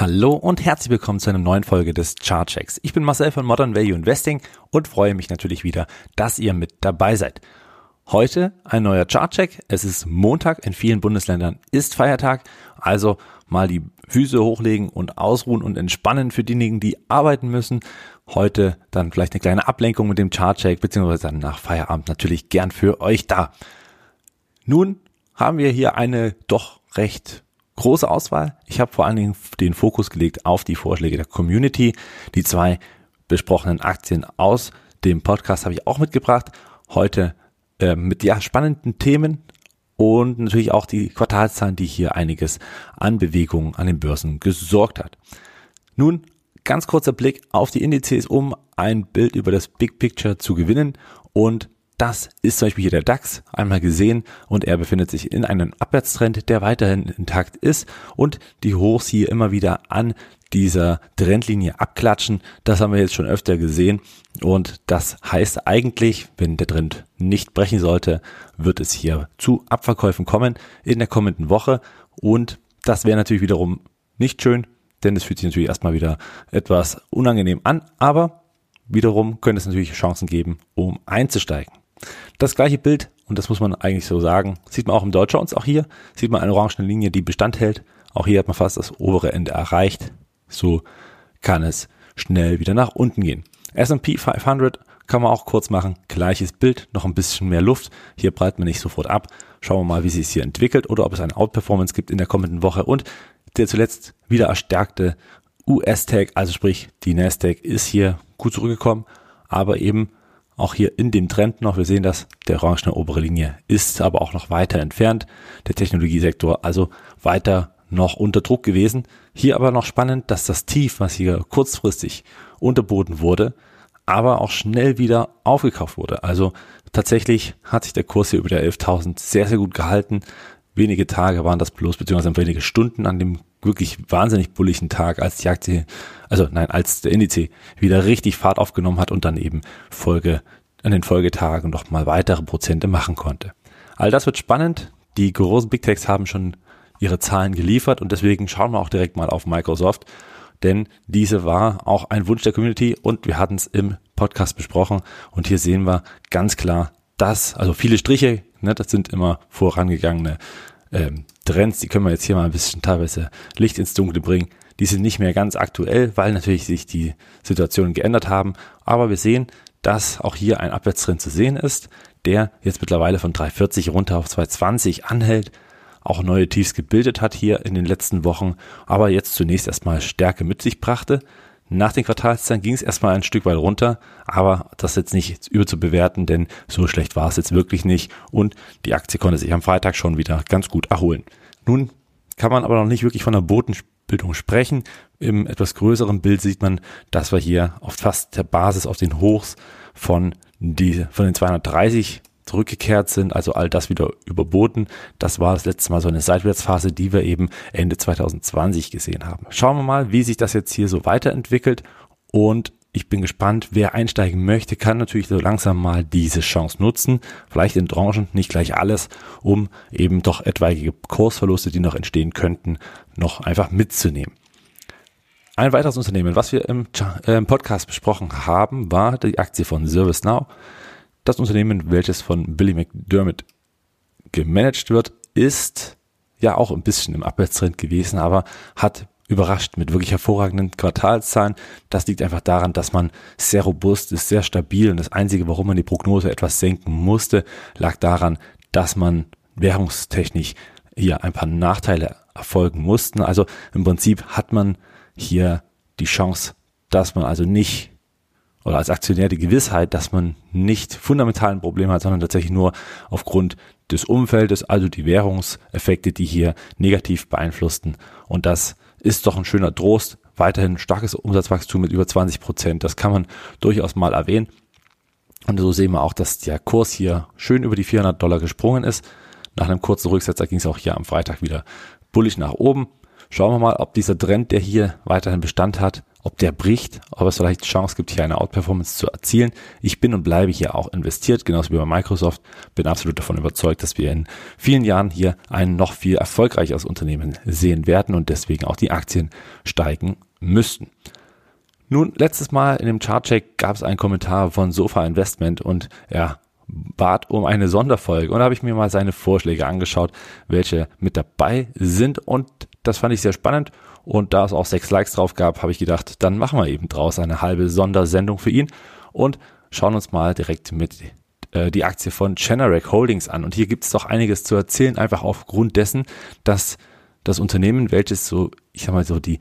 Hallo und herzlich willkommen zu einer neuen Folge des Chartchecks. Ich bin Marcel von Modern Value Investing und freue mich natürlich wieder, dass ihr mit dabei seid. Heute ein neuer Chartcheck. Es ist Montag, in vielen Bundesländern ist Feiertag, also mal die Füße hochlegen und ausruhen und entspannen für diejenigen, die arbeiten müssen. Heute dann vielleicht eine kleine Ablenkung mit dem Chartcheck, beziehungsweise dann nach Feierabend natürlich gern für euch da. Nun haben wir hier eine doch recht große Auswahl. Ich habe vor allen Dingen den Fokus gelegt auf die Vorschläge der Community. Die zwei besprochenen Aktien aus dem Podcast habe ich auch mitgebracht. Heute äh, mit ja spannenden Themen und natürlich auch die Quartalszahlen, die hier einiges an Bewegungen an den Börsen gesorgt hat. Nun ganz kurzer Blick auf die Indizes, um ein Bild über das Big Picture zu gewinnen und das ist zum Beispiel hier der DAX einmal gesehen und er befindet sich in einem Abwärtstrend, der weiterhin intakt ist und die Hochs hier immer wieder an dieser Trendlinie abklatschen. Das haben wir jetzt schon öfter gesehen und das heißt eigentlich, wenn der Trend nicht brechen sollte, wird es hier zu Abverkäufen kommen in der kommenden Woche und das wäre natürlich wiederum nicht schön, denn es fühlt sich natürlich erstmal wieder etwas unangenehm an, aber wiederum könnte es natürlich Chancen geben, um einzusteigen. Das gleiche Bild, und das muss man eigentlich so sagen, sieht man auch im Dow Jones, auch hier sieht man eine orange Linie, die Bestand hält. Auch hier hat man fast das obere Ende erreicht. So kann es schnell wieder nach unten gehen. S&P 500 kann man auch kurz machen. Gleiches Bild, noch ein bisschen mehr Luft. Hier breit man nicht sofort ab. Schauen wir mal, wie sich es hier entwickelt oder ob es eine Outperformance gibt in der kommenden Woche. Und der zuletzt wieder erstärkte US-Tag, also sprich die Nasdaq, ist hier gut zurückgekommen, aber eben auch hier in dem Trend noch. Wir sehen das, der orangene obere Linie ist aber auch noch weiter entfernt. Der Technologiesektor also weiter noch unter Druck gewesen. Hier aber noch spannend, dass das Tief, was hier kurzfristig unterboten wurde, aber auch schnell wieder aufgekauft wurde. Also tatsächlich hat sich der Kurs hier über der 11.000 sehr, sehr gut gehalten. Wenige Tage waren das bloß, beziehungsweise wenige Stunden an dem wirklich wahnsinnig bulligen Tag, als die Aktie, also nein, als der Indiz wieder richtig Fahrt aufgenommen hat und dann eben Folge, an den Folgetagen noch mal weitere Prozente machen konnte. All das wird spannend. Die großen Big Techs haben schon ihre Zahlen geliefert und deswegen schauen wir auch direkt mal auf Microsoft, denn diese war auch ein Wunsch der Community und wir hatten es im Podcast besprochen und hier sehen wir ganz klar, dass, also viele Striche, ne, das sind immer vorangegangene ähm, Trends, die können wir jetzt hier mal ein bisschen teilweise Licht ins Dunkle bringen. Die sind nicht mehr ganz aktuell, weil natürlich sich die Situationen geändert haben. Aber wir sehen, dass auch hier ein Abwärtstrend zu sehen ist, der jetzt mittlerweile von 340 runter auf 220 anhält, auch neue Tiefs gebildet hat hier in den letzten Wochen, aber jetzt zunächst erstmal Stärke mit sich brachte. Nach den Quartalszahlen ging es erstmal ein Stück weit runter, aber das jetzt nicht über zu bewerten, denn so schlecht war es jetzt wirklich nicht und die Aktie konnte sich am Freitag schon wieder ganz gut erholen. Nun kann man aber noch nicht wirklich von einer Bodenbildung sprechen. Im etwas größeren Bild sieht man, dass wir hier auf fast der Basis auf den Hochs von, die, von den 230 zurückgekehrt sind, also all das wieder überboten. Das war das letzte Mal so eine Seitwärtsphase, die wir eben Ende 2020 gesehen haben. Schauen wir mal, wie sich das jetzt hier so weiterentwickelt und ich bin gespannt, wer einsteigen möchte, kann natürlich so langsam mal diese Chance nutzen. Vielleicht in Tranchen, nicht gleich alles, um eben doch etwaige Kursverluste, die noch entstehen könnten, noch einfach mitzunehmen. Ein weiteres Unternehmen, was wir im, äh, Podcast besprochen haben, war die Aktie von ServiceNow. Das Unternehmen, welches von Billy McDermott gemanagt wird, ist ja auch ein bisschen im Abwärtstrend gewesen, aber hat überrascht mit wirklich hervorragenden Quartalszahlen. Das liegt einfach daran, dass man sehr robust ist, sehr stabil und das Einzige, warum man die Prognose etwas senken musste, lag daran, dass man währungstechnisch hier ein paar Nachteile erfolgen mussten. Also im Prinzip hat man hier die Chance, dass man also nicht oder als Aktionär die Gewissheit, dass man nicht fundamentalen Probleme hat, sondern tatsächlich nur aufgrund des Umfeldes, also die Währungseffekte, die hier negativ beeinflussten. Und das ist doch ein schöner Trost. Weiterhin starkes Umsatzwachstum mit über 20 Prozent. Das kann man durchaus mal erwähnen. Und so sehen wir auch, dass der Kurs hier schön über die 400 Dollar gesprungen ist. Nach einem kurzen Rücksetzer ging es auch hier am Freitag wieder bullig nach oben. Schauen wir mal, ob dieser Trend, der hier weiterhin Bestand hat, ob der bricht, ob es vielleicht Chance gibt, hier eine Outperformance zu erzielen. Ich bin und bleibe hier auch investiert, genauso wie bei Microsoft. Bin absolut davon überzeugt, dass wir in vielen Jahren hier ein noch viel erfolgreicheres Unternehmen sehen werden und deswegen auch die Aktien steigen müssten. Nun, letztes Mal in dem Chartcheck gab es einen Kommentar von Sofa Investment und er bat um eine Sonderfolge und da habe ich mir mal seine Vorschläge angeschaut, welche mit dabei sind und das fand ich sehr spannend und da es auch sechs Likes drauf gab, habe ich gedacht, dann machen wir eben draus eine halbe Sondersendung für ihn und schauen uns mal direkt mit äh, die Aktie von Generic Holdings an. Und hier gibt es doch einiges zu erzählen, einfach aufgrund dessen, dass das Unternehmen, welches so, ich sag mal so die,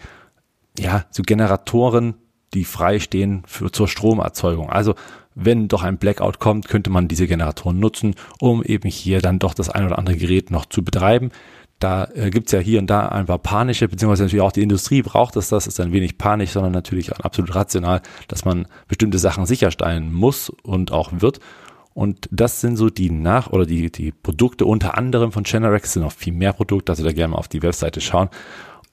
ja, so Generatoren, die frei stehen für, zur Stromerzeugung. Also wenn doch ein Blackout kommt, könnte man diese Generatoren nutzen, um eben hier dann doch das ein oder andere Gerät noch zu betreiben. Da äh, gibt's ja hier und da ein paar panische, beziehungsweise natürlich auch die Industrie braucht es, das ist ein wenig panisch, sondern natürlich absolut rational, dass man bestimmte Sachen sicherstellen muss und auch wird. Und das sind so die Nach- oder die, die Produkte unter anderem von Generac, sind noch viel mehr Produkte, also da gerne mal auf die Webseite schauen.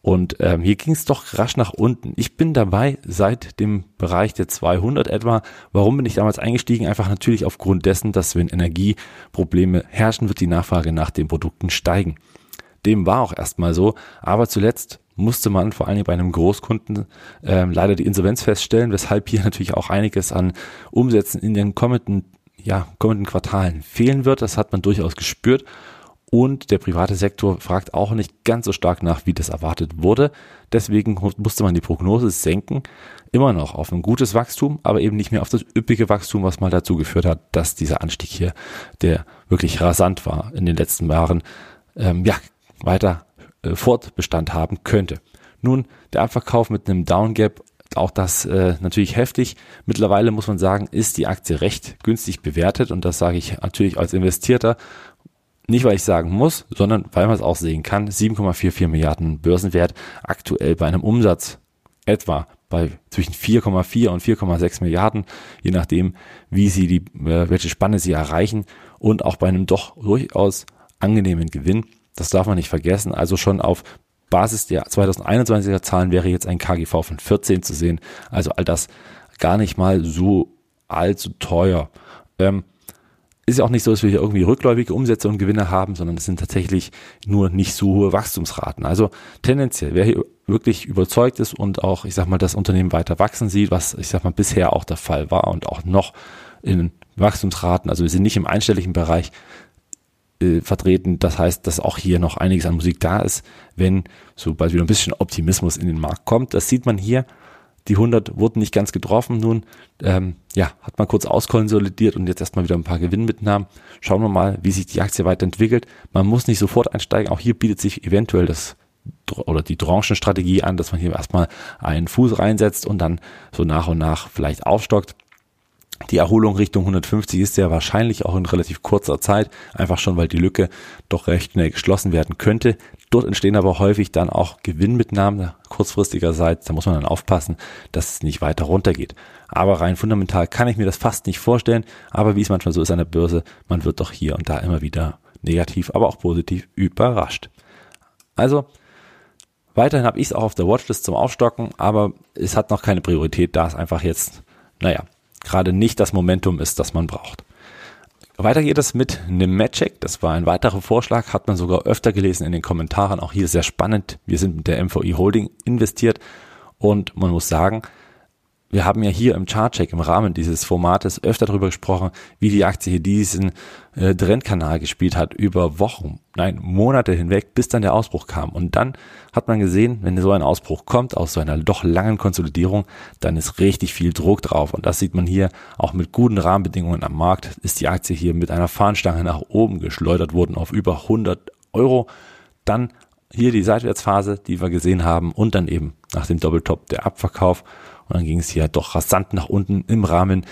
Und ähm, hier ging es doch rasch nach unten. Ich bin dabei seit dem Bereich der 200 etwa. Warum bin ich damals eingestiegen? Einfach natürlich aufgrund dessen, dass wenn Energieprobleme herrschen, wird die Nachfrage nach den Produkten steigen. Dem war auch erstmal so. Aber zuletzt musste man vor allem bei einem Großkunden ähm, leider die Insolvenz feststellen, weshalb hier natürlich auch einiges an Umsätzen in den kommenden, ja, kommenden Quartalen fehlen wird. Das hat man durchaus gespürt. Und der private Sektor fragt auch nicht ganz so stark nach, wie das erwartet wurde. Deswegen musste man die Prognose senken. Immer noch auf ein gutes Wachstum, aber eben nicht mehr auf das üppige Wachstum, was mal dazu geführt hat, dass dieser Anstieg hier, der wirklich rasant war in den letzten Jahren, ähm, ja, weiter äh, Fortbestand haben könnte. Nun, der Abverkauf mit einem Downgap, auch das äh, natürlich heftig. Mittlerweile muss man sagen, ist die Aktie recht günstig bewertet und das sage ich natürlich als Investierter. Nicht, weil ich sagen muss, sondern weil man es auch sehen kann. 7,44 Milliarden Börsenwert aktuell bei einem Umsatz etwa bei zwischen 4,4 und 4,6 Milliarden, je nachdem, wie sie die, äh, welche Spanne sie erreichen und auch bei einem doch durchaus angenehmen Gewinn das darf man nicht vergessen. Also schon auf Basis der 2021er Zahlen wäre jetzt ein KGV von 14 zu sehen. Also all das gar nicht mal so allzu teuer. Ähm, ist ja auch nicht so, dass wir hier irgendwie rückläufige Umsätze und Gewinne haben, sondern es sind tatsächlich nur nicht so hohe Wachstumsraten. Also tendenziell, wer hier wirklich überzeugt ist und auch, ich sag mal, das Unternehmen weiter wachsen sieht, was ich sag mal bisher auch der Fall war und auch noch in Wachstumsraten, also wir sind nicht im einstelligen Bereich, äh, vertreten. Das heißt, dass auch hier noch einiges an Musik da ist, wenn sobald wieder ein bisschen Optimismus in den Markt kommt. Das sieht man hier. Die 100 wurden nicht ganz getroffen. Nun, ähm, ja, hat man kurz auskonsolidiert und jetzt erstmal wieder ein paar Gewinnmitnahmen. Schauen wir mal, wie sich die Aktie weiterentwickelt. Man muss nicht sofort einsteigen. Auch hier bietet sich eventuell das oder die Branchenstrategie an, dass man hier erstmal einen Fuß reinsetzt und dann so nach und nach vielleicht aufstockt. Die Erholung Richtung 150 ist sehr wahrscheinlich auch in relativ kurzer Zeit, einfach schon, weil die Lücke doch recht schnell geschlossen werden könnte. Dort entstehen aber häufig dann auch Gewinnmitnahmen kurzfristigerseits. Da muss man dann aufpassen, dass es nicht weiter runtergeht. Aber rein fundamental kann ich mir das fast nicht vorstellen. Aber wie es manchmal so ist an der Börse, man wird doch hier und da immer wieder negativ, aber auch positiv überrascht. Also, weiterhin habe ich es auch auf der Watchlist zum Aufstocken, aber es hat noch keine Priorität, da es einfach jetzt, naja, gerade nicht das Momentum ist, das man braucht. Weiter geht es mit Nemetschek. Das war ein weiterer Vorschlag, hat man sogar öfter gelesen in den Kommentaren. Auch hier sehr spannend. Wir sind mit der MVI Holding investiert und man muss sagen, wir haben ja hier im Chartcheck im Rahmen dieses Formates öfter darüber gesprochen, wie die Aktie hier diesen äh, Trendkanal gespielt hat über Wochen, nein, Monate hinweg, bis dann der Ausbruch kam. Und dann hat man gesehen, wenn so ein Ausbruch kommt aus so einer doch langen Konsolidierung, dann ist richtig viel Druck drauf. Und das sieht man hier auch mit guten Rahmenbedingungen am Markt, ist die Aktie hier mit einer Fahnenstange nach oben geschleudert worden auf über 100 Euro. Dann hier die Seitwärtsphase, die wir gesehen haben und dann eben nach dem Doppeltop der Abverkauf und dann ging es hier doch rasant nach unten im Rahmen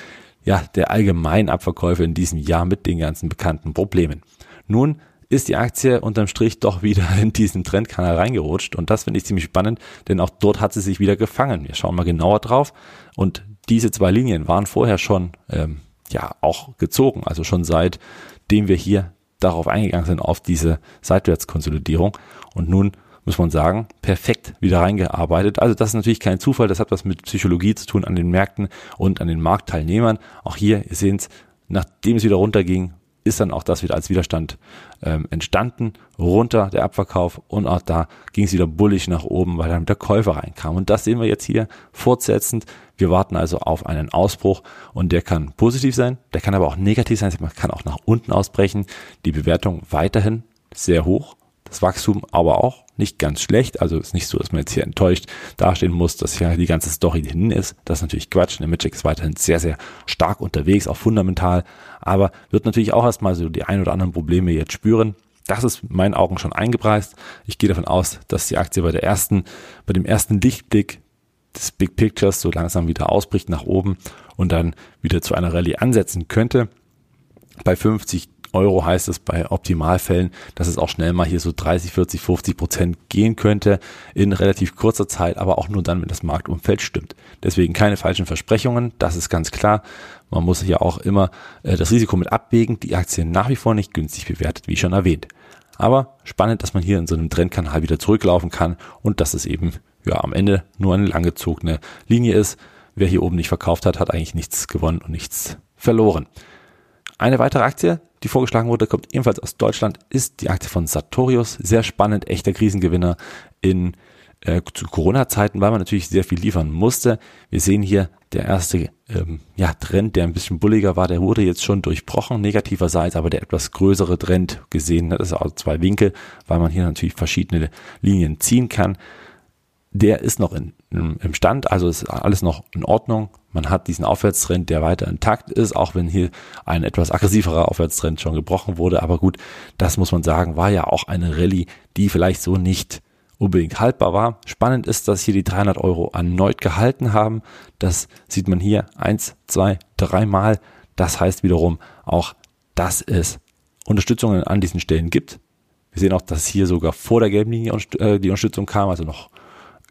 ja, der allgemeinen Abverkäufe in diesem Jahr mit den ganzen bekannten Problemen. Nun ist die Aktie unterm Strich doch wieder in diesen Trendkanal reingerutscht und das finde ich ziemlich spannend, denn auch dort hat sie sich wieder gefangen. Wir schauen mal genauer drauf und diese zwei Linien waren vorher schon ähm, ja auch gezogen, also schon seitdem wir hier darauf eingegangen sind auf diese Seitwärtskonsolidierung und nun muss man sagen, perfekt wieder reingearbeitet. Also das ist natürlich kein Zufall, das hat was mit Psychologie zu tun an den Märkten und an den Marktteilnehmern. Auch hier, ihr seht es, nachdem es wieder runterging, ist dann auch das wieder als Widerstand ähm, entstanden, runter der Abverkauf und auch da ging es wieder bullig nach oben, weil dann der Käufer reinkam. Und das sehen wir jetzt hier fortsetzend. Wir warten also auf einen Ausbruch und der kann positiv sein, der kann aber auch negativ sein, man kann auch nach unten ausbrechen. Die Bewertung weiterhin sehr hoch, das Wachstum aber auch nicht ganz schlecht. Also ist nicht so, dass man jetzt hier enttäuscht dastehen muss, dass hier die ganze Story hin ist. Das ist natürlich Quatsch. Der Magic ist weiterhin sehr, sehr stark unterwegs, auch fundamental, aber wird natürlich auch erstmal so die ein oder anderen Probleme jetzt spüren. Das ist in meinen Augen schon eingepreist. Ich gehe davon aus, dass die Aktie bei der ersten, bei dem ersten Lichtblick des Big Pictures so langsam wieder ausbricht nach oben und dann wieder zu einer Rallye ansetzen könnte. Bei 50 Euro heißt es bei Optimalfällen, dass es auch schnell mal hier so 30, 40, 50 Prozent gehen könnte in relativ kurzer Zeit, aber auch nur dann, wenn das Marktumfeld stimmt. Deswegen keine falschen Versprechungen, das ist ganz klar. Man muss hier auch immer äh, das Risiko mit abwägen. Die Aktie nach wie vor nicht günstig bewertet, wie schon erwähnt. Aber spannend, dass man hier in so einem Trendkanal wieder zurücklaufen kann und dass es eben ja am Ende nur eine langgezogene Linie ist. Wer hier oben nicht verkauft hat, hat eigentlich nichts gewonnen und nichts verloren. Eine weitere Aktie, die vorgeschlagen wurde, kommt ebenfalls aus Deutschland, ist die Aktie von Sartorius. Sehr spannend, echter Krisengewinner in äh, zu Corona-Zeiten, weil man natürlich sehr viel liefern musste. Wir sehen hier der erste ähm, ja, Trend, der ein bisschen bulliger war, der wurde jetzt schon durchbrochen, negativerseits, aber der etwas größere Trend gesehen, das ist auch zwei Winkel, weil man hier natürlich verschiedene Linien ziehen kann der ist noch in, im Stand, also ist alles noch in Ordnung. Man hat diesen Aufwärtstrend, der weiter intakt ist, auch wenn hier ein etwas aggressiverer Aufwärtstrend schon gebrochen wurde. Aber gut, das muss man sagen, war ja auch eine Rallye, die vielleicht so nicht unbedingt haltbar war. Spannend ist, dass hier die 300 Euro erneut gehalten haben. Das sieht man hier eins, zwei, dreimal. Das heißt wiederum auch, dass es Unterstützungen an diesen Stellen gibt. Wir sehen auch, dass hier sogar vor der gelben Linie äh, die Unterstützung kam, also noch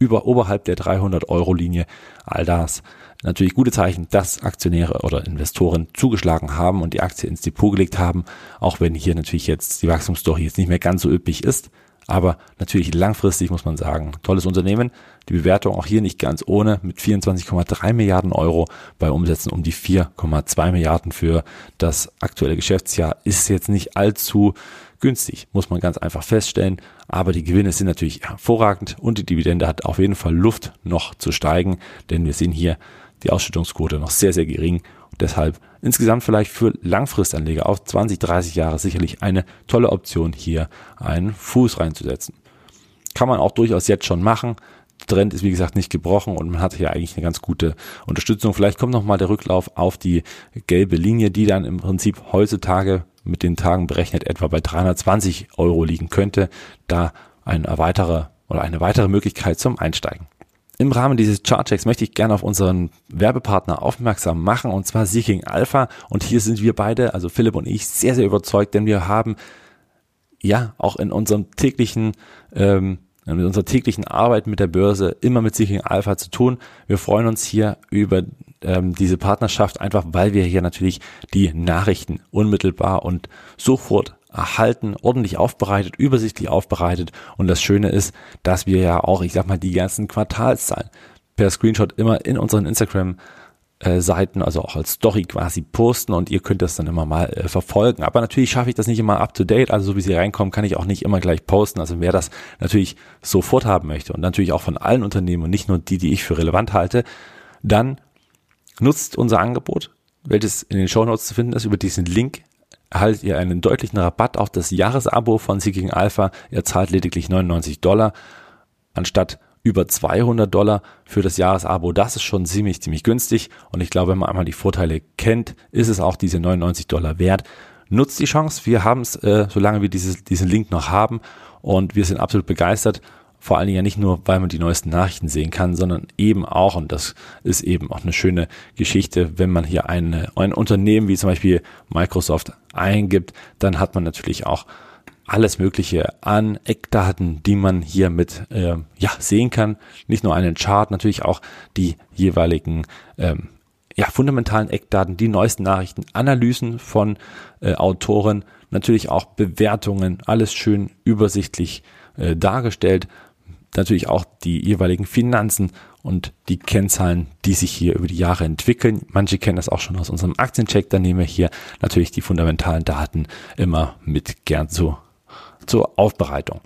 über oberhalb der 300 Euro Linie. All das natürlich gute Zeichen, dass Aktionäre oder Investoren zugeschlagen haben und die Aktie ins Depot gelegt haben, auch wenn hier natürlich jetzt die Wachstumsstory jetzt nicht mehr ganz so üppig ist. Aber natürlich langfristig muss man sagen, tolles Unternehmen. Die Bewertung auch hier nicht ganz ohne mit 24,3 Milliarden Euro bei Umsätzen um die 4,2 Milliarden für das aktuelle Geschäftsjahr ist jetzt nicht allzu günstig, muss man ganz einfach feststellen. Aber die Gewinne sind natürlich hervorragend und die Dividende hat auf jeden Fall Luft noch zu steigen, denn wir sehen hier die Ausschüttungsquote noch sehr, sehr gering. Und deshalb insgesamt vielleicht für Langfristanleger auf 20, 30 Jahre sicherlich eine tolle Option, hier einen Fuß reinzusetzen. Kann man auch durchaus jetzt schon machen. Trend ist wie gesagt nicht gebrochen und man hat hier eigentlich eine ganz gute Unterstützung. Vielleicht kommt noch mal der Rücklauf auf die gelbe Linie, die dann im Prinzip heutzutage mit den Tagen berechnet etwa bei 320 Euro liegen könnte, da ein weitere oder eine weitere Möglichkeit zum Einsteigen. Im Rahmen dieses Chartchecks möchte ich gerne auf unseren Werbepartner aufmerksam machen und zwar Seeking Alpha und hier sind wir beide, also Philipp und ich, sehr, sehr überzeugt, denn wir haben ja auch in unserem täglichen ähm, mit unserer täglichen Arbeit mit der Börse immer mit Seeking Alpha zu tun. Wir freuen uns hier über ähm, diese Partnerschaft, einfach weil wir hier natürlich die Nachrichten unmittelbar und sofort erhalten, ordentlich aufbereitet, übersichtlich aufbereitet. Und das Schöne ist, dass wir ja auch, ich sag mal, die ganzen Quartalszahlen per Screenshot immer in unseren Instagram äh, Seiten, also auch als Story quasi posten und ihr könnt das dann immer mal äh, verfolgen. Aber natürlich schaffe ich das nicht immer up to date, also so wie sie reinkommen, kann ich auch nicht immer gleich posten. Also wer das natürlich sofort haben möchte und natürlich auch von allen Unternehmen und nicht nur die, die ich für relevant halte, dann Nutzt unser Angebot, welches in den Show Notes zu finden ist. Über diesen Link erhaltet ihr einen deutlichen Rabatt auf das Jahresabo von Seeking Alpha. Ihr zahlt lediglich 99 Dollar anstatt über 200 Dollar für das Jahresabo. Das ist schon ziemlich, ziemlich günstig. Und ich glaube, wenn man einmal die Vorteile kennt, ist es auch diese 99 Dollar wert. Nutzt die Chance. Wir haben es, äh, solange wir dieses, diesen Link noch haben. Und wir sind absolut begeistert vor allen Dingen ja nicht nur, weil man die neuesten Nachrichten sehen kann, sondern eben auch, und das ist eben auch eine schöne Geschichte, wenn man hier eine, ein Unternehmen wie zum Beispiel Microsoft eingibt, dann hat man natürlich auch alles Mögliche an Eckdaten, die man hier mit äh, ja, sehen kann. Nicht nur einen Chart, natürlich auch die jeweiligen ähm, ja, fundamentalen Eckdaten, die neuesten Nachrichten, Analysen von äh, Autoren, natürlich auch Bewertungen, alles schön übersichtlich äh, dargestellt. Natürlich auch die jeweiligen Finanzen und die Kennzahlen, die sich hier über die Jahre entwickeln. Manche kennen das auch schon aus unserem Aktiencheck. Da nehmen wir hier natürlich die fundamentalen Daten immer mit gern zu, zur Aufbereitung.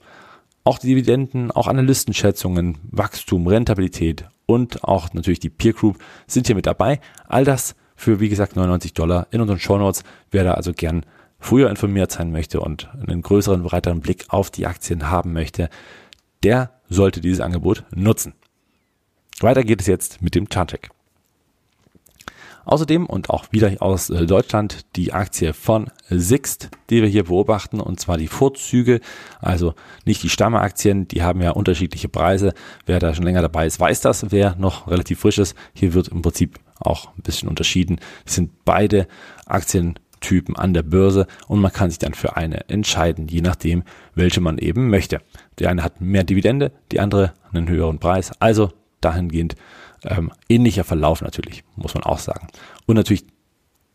Auch die Dividenden, auch Analystenschätzungen, Wachstum, Rentabilität und auch natürlich die Peer Group sind hier mit dabei. All das für, wie gesagt, 99 Dollar in unseren Show Notes. Wer da also gern früher informiert sein möchte und einen größeren, breiteren Blick auf die Aktien haben möchte, der sollte dieses Angebot nutzen. Weiter geht es jetzt mit dem Chartcheck. Außerdem und auch wieder aus äh, Deutschland die Aktie von Sixt, die wir hier beobachten, und zwar die Vorzüge, also nicht die Stammeaktien, die haben ja unterschiedliche Preise. Wer da schon länger dabei ist, weiß das. Wer noch relativ frisch ist, hier wird im Prinzip auch ein bisschen unterschieden. Es sind beide Aktientypen an der Börse und man kann sich dann für eine entscheiden, je nachdem, welche man eben möchte. Die eine hat mehr Dividende, die andere einen höheren Preis. Also dahingehend ähm, ähnlicher Verlauf natürlich, muss man auch sagen. Und natürlich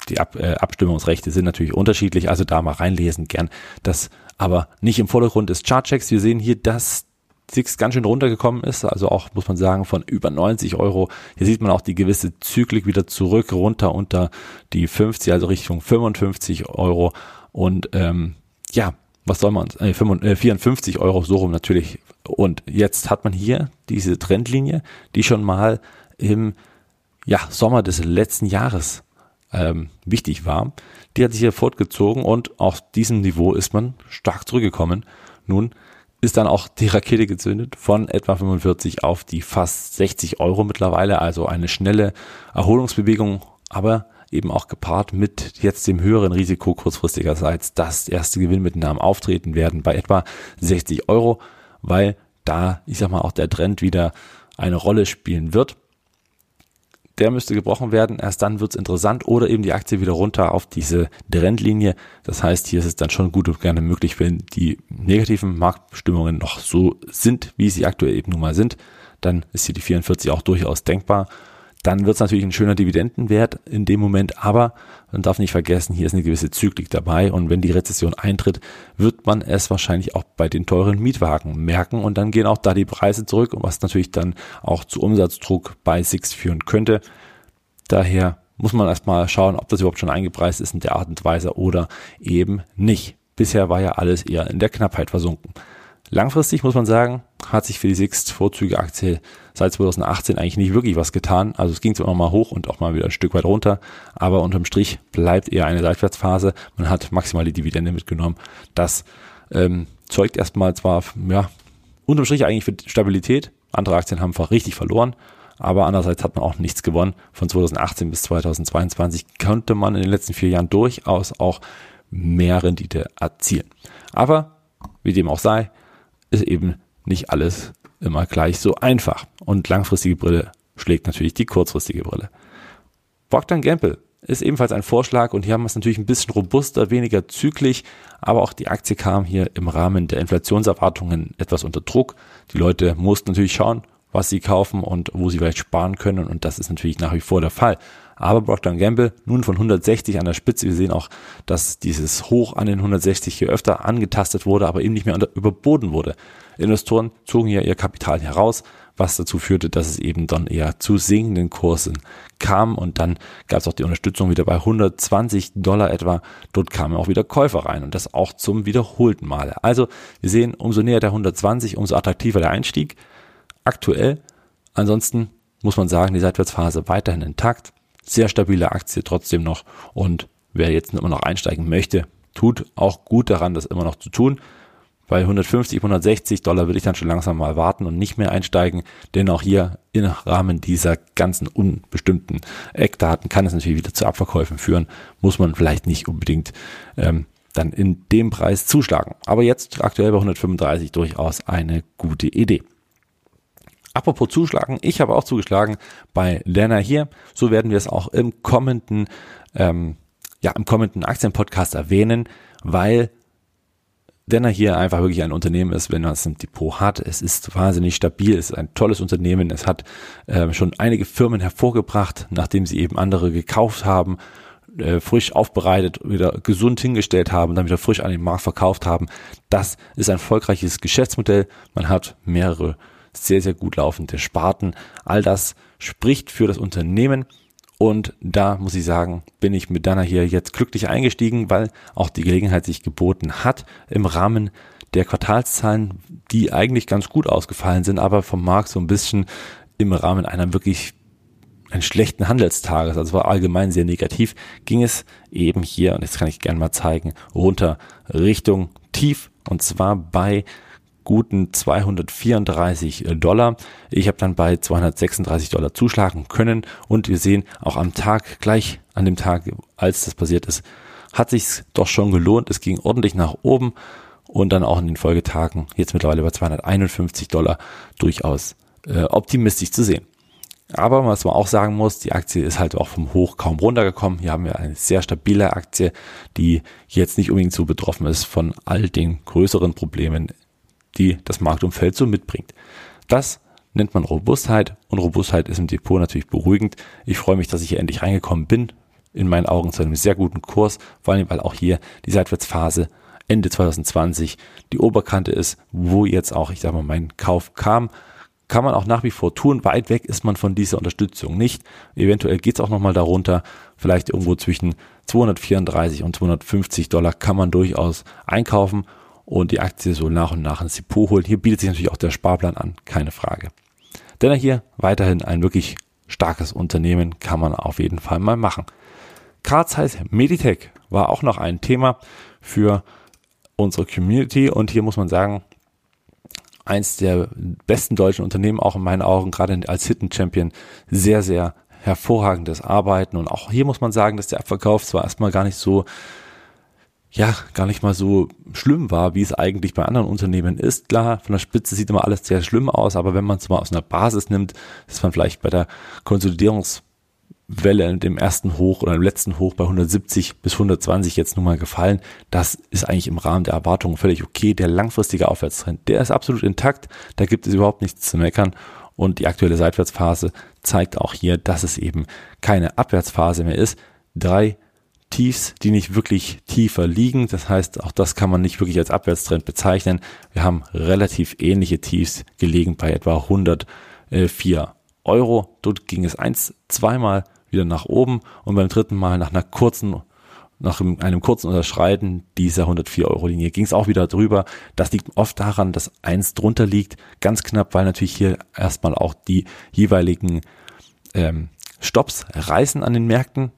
die Ab, äh, Abstimmungsrechte sind natürlich unterschiedlich, also da mal reinlesen gern. Das aber nicht im Vordergrund des Chartchecks. Wir sehen hier, dass Six ganz schön runtergekommen ist, also auch, muss man sagen, von über 90 Euro. Hier sieht man auch die gewisse Zyklik wieder zurück, runter unter die 50, also Richtung 55 Euro. Und ähm, ja, was soll man, äh, 54 Euro so rum natürlich. Und jetzt hat man hier diese Trendlinie, die schon mal im ja, Sommer des letzten Jahres ähm, wichtig war. Die hat sich hier fortgezogen und auf diesem Niveau ist man stark zurückgekommen. Nun ist dann auch die Rakete gezündet von etwa 45 auf die fast 60 Euro mittlerweile. Also eine schnelle Erholungsbewegung, aber eben auch gepaart mit jetzt dem höheren Risiko kurzfristigerseits, dass erste Gewinnmitnahmen auftreten werden bei etwa 60 Euro, weil da, ich sag mal, auch der Trend wieder eine Rolle spielen wird. Der müsste gebrochen werden, erst dann wird's interessant oder eben die Aktie wieder runter auf diese Trendlinie. Das heißt, hier ist es dann schon gut und gerne möglich, wenn die negativen Marktbestimmungen noch so sind, wie sie aktuell eben nun mal sind, dann ist hier die 44 auch durchaus denkbar dann wird es natürlich ein schöner Dividendenwert in dem Moment, aber man darf nicht vergessen, hier ist eine gewisse Zyklik dabei und wenn die Rezession eintritt, wird man es wahrscheinlich auch bei den teuren Mietwagen merken und dann gehen auch da die Preise zurück, was natürlich dann auch zu Umsatzdruck bei Six führen könnte. Daher muss man erstmal schauen, ob das überhaupt schon eingepreist ist in der Art und Weise oder eben nicht. Bisher war ja alles eher in der Knappheit versunken. Langfristig muss man sagen, hat sich für die Sixt Vorzüge Aktie seit 2018 eigentlich nicht wirklich was getan. Also es ging zwar immer mal hoch und auch mal wieder ein Stück weit runter, aber unterm Strich bleibt eher eine Seitwärtsphase. Man hat maximal die Dividende mitgenommen. Das ähm, zeugt erstmal zwar, ja, unterm Strich eigentlich für Stabilität. Andere Aktien haben einfach richtig verloren. Aber andererseits hat man auch nichts gewonnen. Von 2018 bis 2022 konnte man in den letzten vier Jahren durchaus auch mehr Rendite erzielen. Aber wie dem auch sei, ist eben nicht alles immer gleich so einfach. Und langfristige Brille schlägt natürlich die kurzfristige Brille. Procter Gamble ist ebenfalls ein Vorschlag und hier haben wir es natürlich ein bisschen robuster, weniger zyklisch, aber auch die Aktie kam hier im Rahmen der Inflationserwartungen etwas unter Druck. Die Leute mussten natürlich schauen, was sie kaufen und wo sie vielleicht sparen können und das ist natürlich nach wie vor der Fall. Aber Procter Gamble nun von 160 an der Spitze. Wir sehen auch, dass dieses Hoch an den 160 hier öfter angetastet wurde, aber eben nicht mehr überboten wurde. Investoren zogen ja ihr Kapital heraus, was dazu führte, dass es eben dann eher zu sinkenden Kursen kam und dann gab es auch die Unterstützung wieder bei 120 Dollar etwa. Dort kamen auch wieder Käufer rein und das auch zum wiederholten Male. Also wir sehen, umso näher der 120, umso attraktiver der Einstieg. Aktuell, ansonsten muss man sagen, die Seitwärtsphase weiterhin intakt sehr stabile Aktie trotzdem noch. Und wer jetzt immer noch einsteigen möchte, tut auch gut daran, das immer noch zu tun. Bei 150, 160 Dollar würde ich dann schon langsam mal warten und nicht mehr einsteigen, denn auch hier im Rahmen dieser ganzen unbestimmten Eckdaten kann es natürlich wieder zu Abverkäufen führen. Muss man vielleicht nicht unbedingt ähm, dann in dem Preis zuschlagen. Aber jetzt aktuell bei 135 durchaus eine gute Idee. Apropos zuschlagen, ich habe auch zugeschlagen bei Lerner hier. So werden wir es auch im kommenden, ähm, ja, im kommenden Aktienpodcast erwähnen, weil Denner hier einfach wirklich ein Unternehmen ist, wenn man es im Depot hat. Es ist wahnsinnig stabil, es ist ein tolles Unternehmen. Es hat äh, schon einige Firmen hervorgebracht, nachdem sie eben andere gekauft haben. äh, frisch aufbereitet, wieder gesund hingestellt haben, dann wieder frisch an den Markt verkauft haben. Das ist ein erfolgreiches Geschäftsmodell. Man hat mehrere sehr, sehr gut laufende Sparten. All das spricht für das Unternehmen. Und da muss ich sagen, bin ich mit Dana hier jetzt glücklich eingestiegen, weil auch die Gelegenheit sich geboten hat im Rahmen der Quartalszahlen, die eigentlich ganz gut ausgefallen sind, aber vom Markt so ein bisschen im Rahmen einer wirklich einen schlechten Handelstages, also war allgemein sehr negativ, ging es eben hier, und jetzt kann ich gerne mal zeigen, runter Richtung Tief und zwar bei guten 234 Dollar. Ich habe dann bei 236 Dollar zuschlagen können und wir sehen auch am Tag, gleich an dem Tag, als das passiert ist, hat sich doch schon gelohnt. Es ging ordentlich nach oben und dann auch in den Folgetagen, jetzt mittlerweile bei 251 Dollar, durchaus äh, optimistisch zu sehen. Aber was man auch sagen muss, die Aktie ist halt auch vom Hoch kaum runtergekommen. Hier haben wir eine sehr stabile Aktie, die jetzt nicht unbedingt so betroffen ist von all den größeren Problemen, die das Marktumfeld so mitbringt. Das nennt man Robustheit und Robustheit ist im Depot natürlich beruhigend. Ich freue mich, dass ich hier endlich reingekommen bin. In meinen Augen zu einem sehr guten Kurs, vor allem weil auch hier die Seitwärtsphase Ende 2020 die Oberkante ist, wo jetzt auch, ich sage mal, mein Kauf kam kann man auch nach wie vor tun. Weit weg ist man von dieser Unterstützung nicht. Eventuell geht es auch nochmal darunter. Vielleicht irgendwo zwischen 234 und 250 Dollar kann man durchaus einkaufen und die Aktie so nach und nach ins Depot holen. Hier bietet sich natürlich auch der Sparplan an, keine Frage. Dennoch hier weiterhin ein wirklich starkes Unternehmen kann man auf jeden Fall mal machen. Carl Zeiss Meditech war auch noch ein Thema für unsere Community und hier muss man sagen, eins der besten deutschen Unternehmen, auch in meinen Augen, gerade als Hidden Champion, sehr, sehr hervorragendes Arbeiten. Und auch hier muss man sagen, dass der Abverkauf zwar erstmal gar nicht so, ja, gar nicht mal so schlimm war, wie es eigentlich bei anderen Unternehmen ist. Klar, von der Spitze sieht immer alles sehr schlimm aus, aber wenn man es mal aus einer Basis nimmt, ist man vielleicht bei der Konsolidierungs- Welle in dem ersten Hoch oder im letzten Hoch bei 170 bis 120 jetzt nun mal gefallen. Das ist eigentlich im Rahmen der Erwartungen völlig okay. Der langfristige Aufwärtstrend, der ist absolut intakt. Da gibt es überhaupt nichts zu meckern. Und die aktuelle Seitwärtsphase zeigt auch hier, dass es eben keine Abwärtsphase mehr ist. Drei Tiefs, die nicht wirklich tiefer liegen. Das heißt, auch das kann man nicht wirklich als Abwärtstrend bezeichnen. Wir haben relativ ähnliche Tiefs gelegen bei etwa 104 Euro. Dort ging es eins, zweimal wieder nach oben und beim dritten Mal nach einer kurzen nach einem kurzen Unterschreiten dieser 104 Euro Linie ging es auch wieder drüber. Das liegt oft daran, dass eins drunter liegt, ganz knapp, weil natürlich hier erstmal auch die jeweiligen ähm, Stops reißen an den Märkten.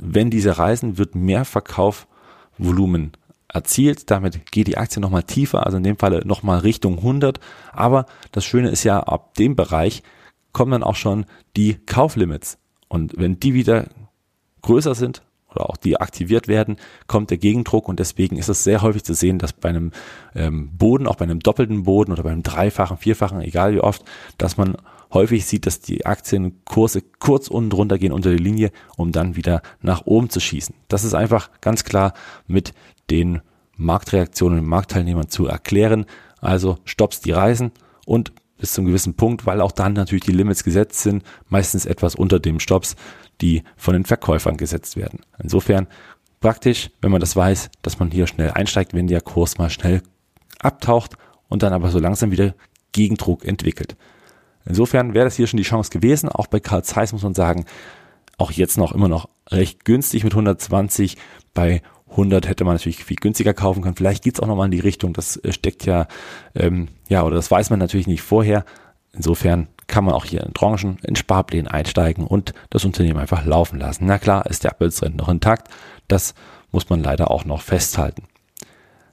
Wenn diese reißen, wird mehr Verkaufvolumen erzielt. Damit geht die Aktie nochmal tiefer, also in dem Falle nochmal Richtung 100. Aber das Schöne ist ja, ab dem Bereich kommen dann auch schon die Kauflimits. Und wenn die wieder größer sind oder auch die aktiviert werden, kommt der Gegendruck und deswegen ist es sehr häufig zu sehen, dass bei einem ähm, Boden, auch bei einem doppelten Boden oder beim dreifachen, vierfachen, egal wie oft, dass man häufig sieht, dass die Aktienkurse kurz unten drunter gehen unter die Linie, um dann wieder nach oben zu schießen. Das ist einfach ganz klar mit den Marktreaktionen und Marktteilnehmern zu erklären. Also stoppst die Reisen und bis zum gewissen Punkt, weil auch dann natürlich die Limits gesetzt sind, meistens etwas unter dem Stops, die von den Verkäufern gesetzt werden. Insofern praktisch, wenn man das weiß, dass man hier schnell einsteigt, wenn der Kurs mal schnell abtaucht und dann aber so langsam wieder Gegendruck entwickelt. Insofern wäre das hier schon die Chance gewesen. Auch bei Carl Zeiss muss man sagen, auch jetzt noch immer noch recht günstig mit 120. Bei 100 hätte man natürlich viel günstiger kaufen können. Vielleicht geht's auch nochmal in die Richtung. Das äh, steckt ja, ähm, ja, oder das weiß man natürlich nicht vorher. Insofern kann man auch hier in Tranchen, in Sparplänen einsteigen und das Unternehmen einfach laufen lassen. Na klar, ist der Abwärtstrend noch intakt. Das muss man leider auch noch festhalten.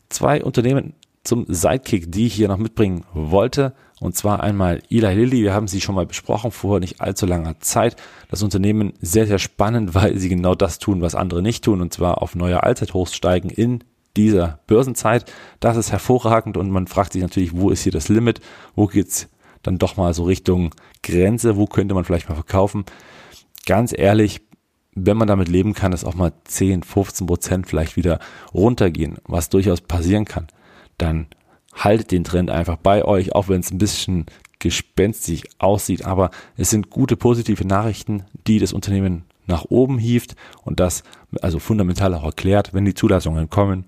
Zwei Unternehmen zum Sidekick, die ich hier noch mitbringen wollte. Und zwar einmal Eli Lilly. Wir haben sie schon mal besprochen vor nicht allzu langer Zeit. Das Unternehmen sehr, sehr spannend, weil sie genau das tun, was andere nicht tun. Und zwar auf neue Allzeithochs steigen in dieser Börsenzeit. Das ist hervorragend und man fragt sich natürlich, wo ist hier das Limit? Wo geht's dann doch mal so Richtung Grenze? Wo könnte man vielleicht mal verkaufen? Ganz ehrlich, wenn man damit leben kann, dass auch mal 10, 15 Prozent vielleicht wieder runtergehen, was durchaus passieren kann dann haltet den Trend einfach bei euch, auch wenn es ein bisschen gespenstig aussieht. Aber es sind gute positive Nachrichten, die das Unternehmen nach oben hieft und das also fundamental auch erklärt, wenn die Zulassungen kommen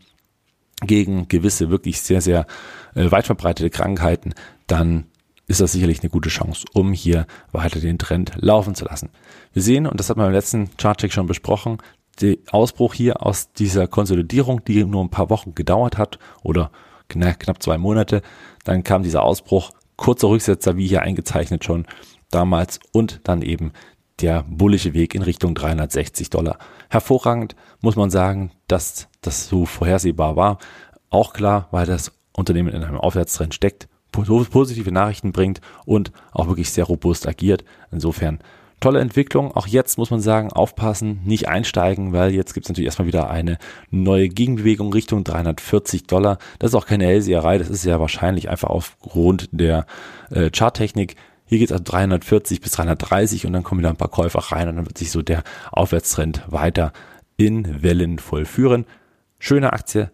gegen gewisse wirklich sehr, sehr äh, weit verbreitete Krankheiten, dann ist das sicherlich eine gute Chance, um hier weiter den Trend laufen zu lassen. Wir sehen, und das hat man im letzten Chartcheck schon besprochen, der Ausbruch hier aus dieser Konsolidierung, die nur ein paar Wochen gedauert hat oder knapp zwei Monate, dann kam dieser Ausbruch, kurzer Rücksetzer, wie hier eingezeichnet schon damals und dann eben der bullische Weg in Richtung 360 Dollar. Hervorragend muss man sagen, dass das so vorhersehbar war. Auch klar, weil das Unternehmen in einem Aufwärtstrend steckt, positive Nachrichten bringt und auch wirklich sehr robust agiert. Insofern tolle Entwicklung. Auch jetzt muss man sagen, aufpassen, nicht einsteigen, weil jetzt gibt es natürlich erstmal wieder eine neue Gegenbewegung Richtung 340 Dollar. Das ist auch keine Hellseherei, das ist ja wahrscheinlich einfach aufgrund der äh, Charttechnik hier geht es also 340 bis 330 und dann kommen wieder ein paar Käufer rein und dann wird sich so der Aufwärtstrend weiter in Wellen vollführen. Schöne Aktie,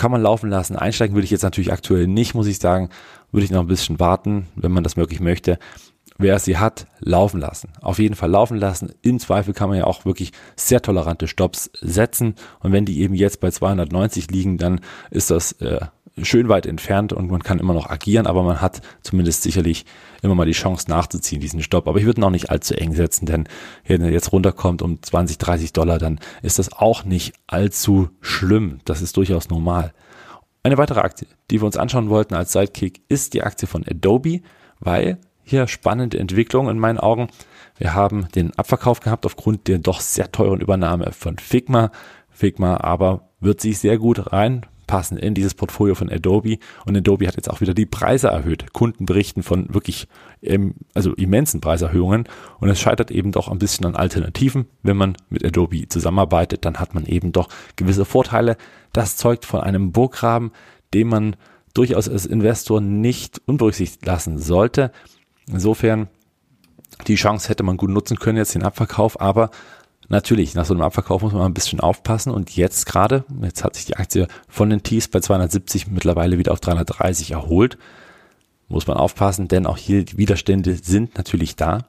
kann man laufen lassen. Einsteigen würde ich jetzt natürlich aktuell nicht, muss ich sagen. Würde ich noch ein bisschen warten, wenn man das möglich möchte. Wer sie hat, laufen lassen. Auf jeden Fall laufen lassen. Im Zweifel kann man ja auch wirklich sehr tolerante Stops setzen. Und wenn die eben jetzt bei 290 liegen, dann ist das äh, schön weit entfernt und man kann immer noch agieren, aber man hat zumindest sicherlich immer mal die Chance nachzuziehen, diesen Stopp. Aber ich würde ihn auch nicht allzu eng setzen, denn wenn er jetzt runterkommt um 20, 30 Dollar, dann ist das auch nicht allzu schlimm. Das ist durchaus normal. Eine weitere Aktie, die wir uns anschauen wollten als Sidekick, ist die Aktie von Adobe, weil hier spannende Entwicklung in meinen Augen. Wir haben den Abverkauf gehabt aufgrund der doch sehr teuren Übernahme von Figma. Figma aber wird sich sehr gut rein passen in dieses Portfolio von Adobe. Und Adobe hat jetzt auch wieder die Preise erhöht. Kunden berichten von wirklich ähm, also immensen Preiserhöhungen. Und es scheitert eben doch ein bisschen an Alternativen. Wenn man mit Adobe zusammenarbeitet, dann hat man eben doch gewisse Vorteile. Das zeugt von einem Burggraben, den man durchaus als Investor nicht unberücksichtigt lassen sollte. Insofern die Chance hätte man gut nutzen können, jetzt den Abverkauf, aber Natürlich, nach so einem Abverkauf muss man ein bisschen aufpassen und jetzt gerade, jetzt hat sich die Aktie von den Tiefs bei 270 mittlerweile wieder auf 330 erholt. Muss man aufpassen, denn auch hier die Widerstände sind natürlich da.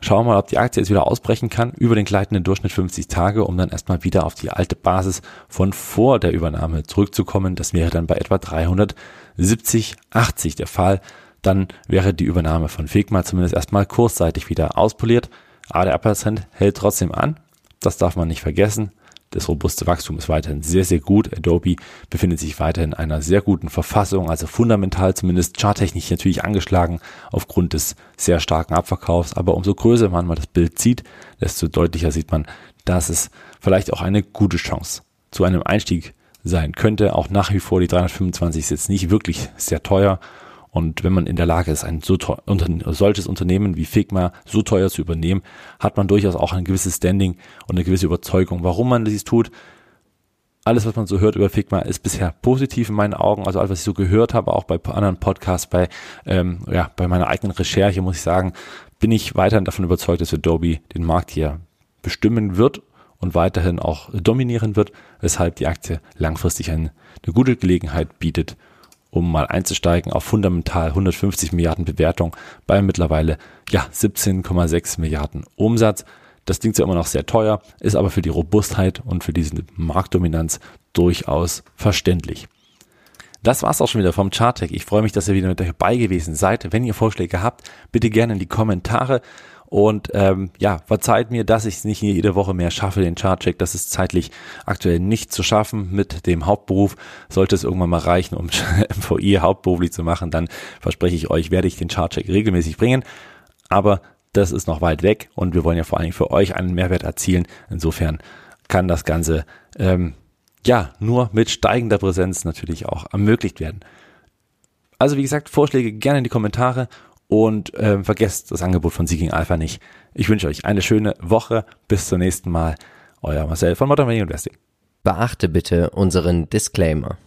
Schauen wir mal, ob die Aktie jetzt wieder ausbrechen kann über den gleitenden Durchschnitt 50 Tage, um dann erstmal wieder auf die alte Basis von vor der Übernahme zurückzukommen. Das wäre dann bei etwa 370, 80 der Fall. Dann wäre die Übernahme von Figma zumindest erstmal kurzzeitig wieder auspoliert. Aber der Upper Trend hält trotzdem an. Das darf man nicht vergessen. Das robuste Wachstum ist weiterhin sehr, sehr gut. Adobe befindet sich weiterhin in einer sehr guten Verfassung, also fundamental zumindest charttechnisch natürlich angeschlagen aufgrund des sehr starken Abverkaufs. Aber umso größer man mal das Bild sieht, desto deutlicher sieht man, dass es vielleicht auch eine gute Chance zu einem Einstieg sein könnte. Auch nach wie vor die 325 ist jetzt nicht wirklich sehr teuer und wenn man in der Lage ist, ein so unter solches Unternehmen wie Figma so teuer zu übernehmen, hat man durchaus auch ein gewisses Standing und eine gewisse Überzeugung, warum man dies tut. Alles, was man so hört über Figma, ist bisher positiv in meinen Augen. Also alles, was ich so gehört habe, auch bei anderen Podcasts, bei, ähm, ja, bei meiner eigenen Recherche, muss ich sagen, bin ich weiterhin davon überzeugt, dass Adobe den Markt hier bestimmen wird und weiterhin auch dominieren wird, weshalb die Aktie langfristig eine, eine gute Gelegenheit bietet, um mal einzusteigen auf fundamental 150 Milliarden Bewertung bei mittlerweile ja 17,6 Milliarden Umsatz. Das klingt ja immer noch sehr teuer, ist aber für die Robustheit und für diese Marktdominanz durchaus verständlich. Das war's auch schon wieder vom Charttech. Ich freue mich, dass ihr wieder mit dabei gewesen seid. Wenn ihr Vorschläge habt, bitte gerne in die Kommentare. Und ähm, ja, verzeiht mir, dass ich es nicht jede Woche mehr schaffe, den Chartcheck. Das ist zeitlich aktuell nicht zu schaffen mit dem Hauptberuf. Sollte es irgendwann mal reichen, um MVI hauptberuflich zu machen, dann verspreche ich euch, werde ich den Chartcheck regelmäßig bringen. Aber das ist noch weit weg und wir wollen ja vor allen Dingen für euch einen Mehrwert erzielen. Insofern kann das Ganze ähm, ja nur mit steigender Präsenz natürlich auch ermöglicht werden. Also wie gesagt, Vorschläge gerne in die Kommentare und äh, vergesst das Angebot von Seeking Alpha nicht. Ich wünsche euch eine schöne Woche. Bis zum nächsten Mal. Euer Marcel von Modern Investing. Beachte bitte unseren Disclaimer.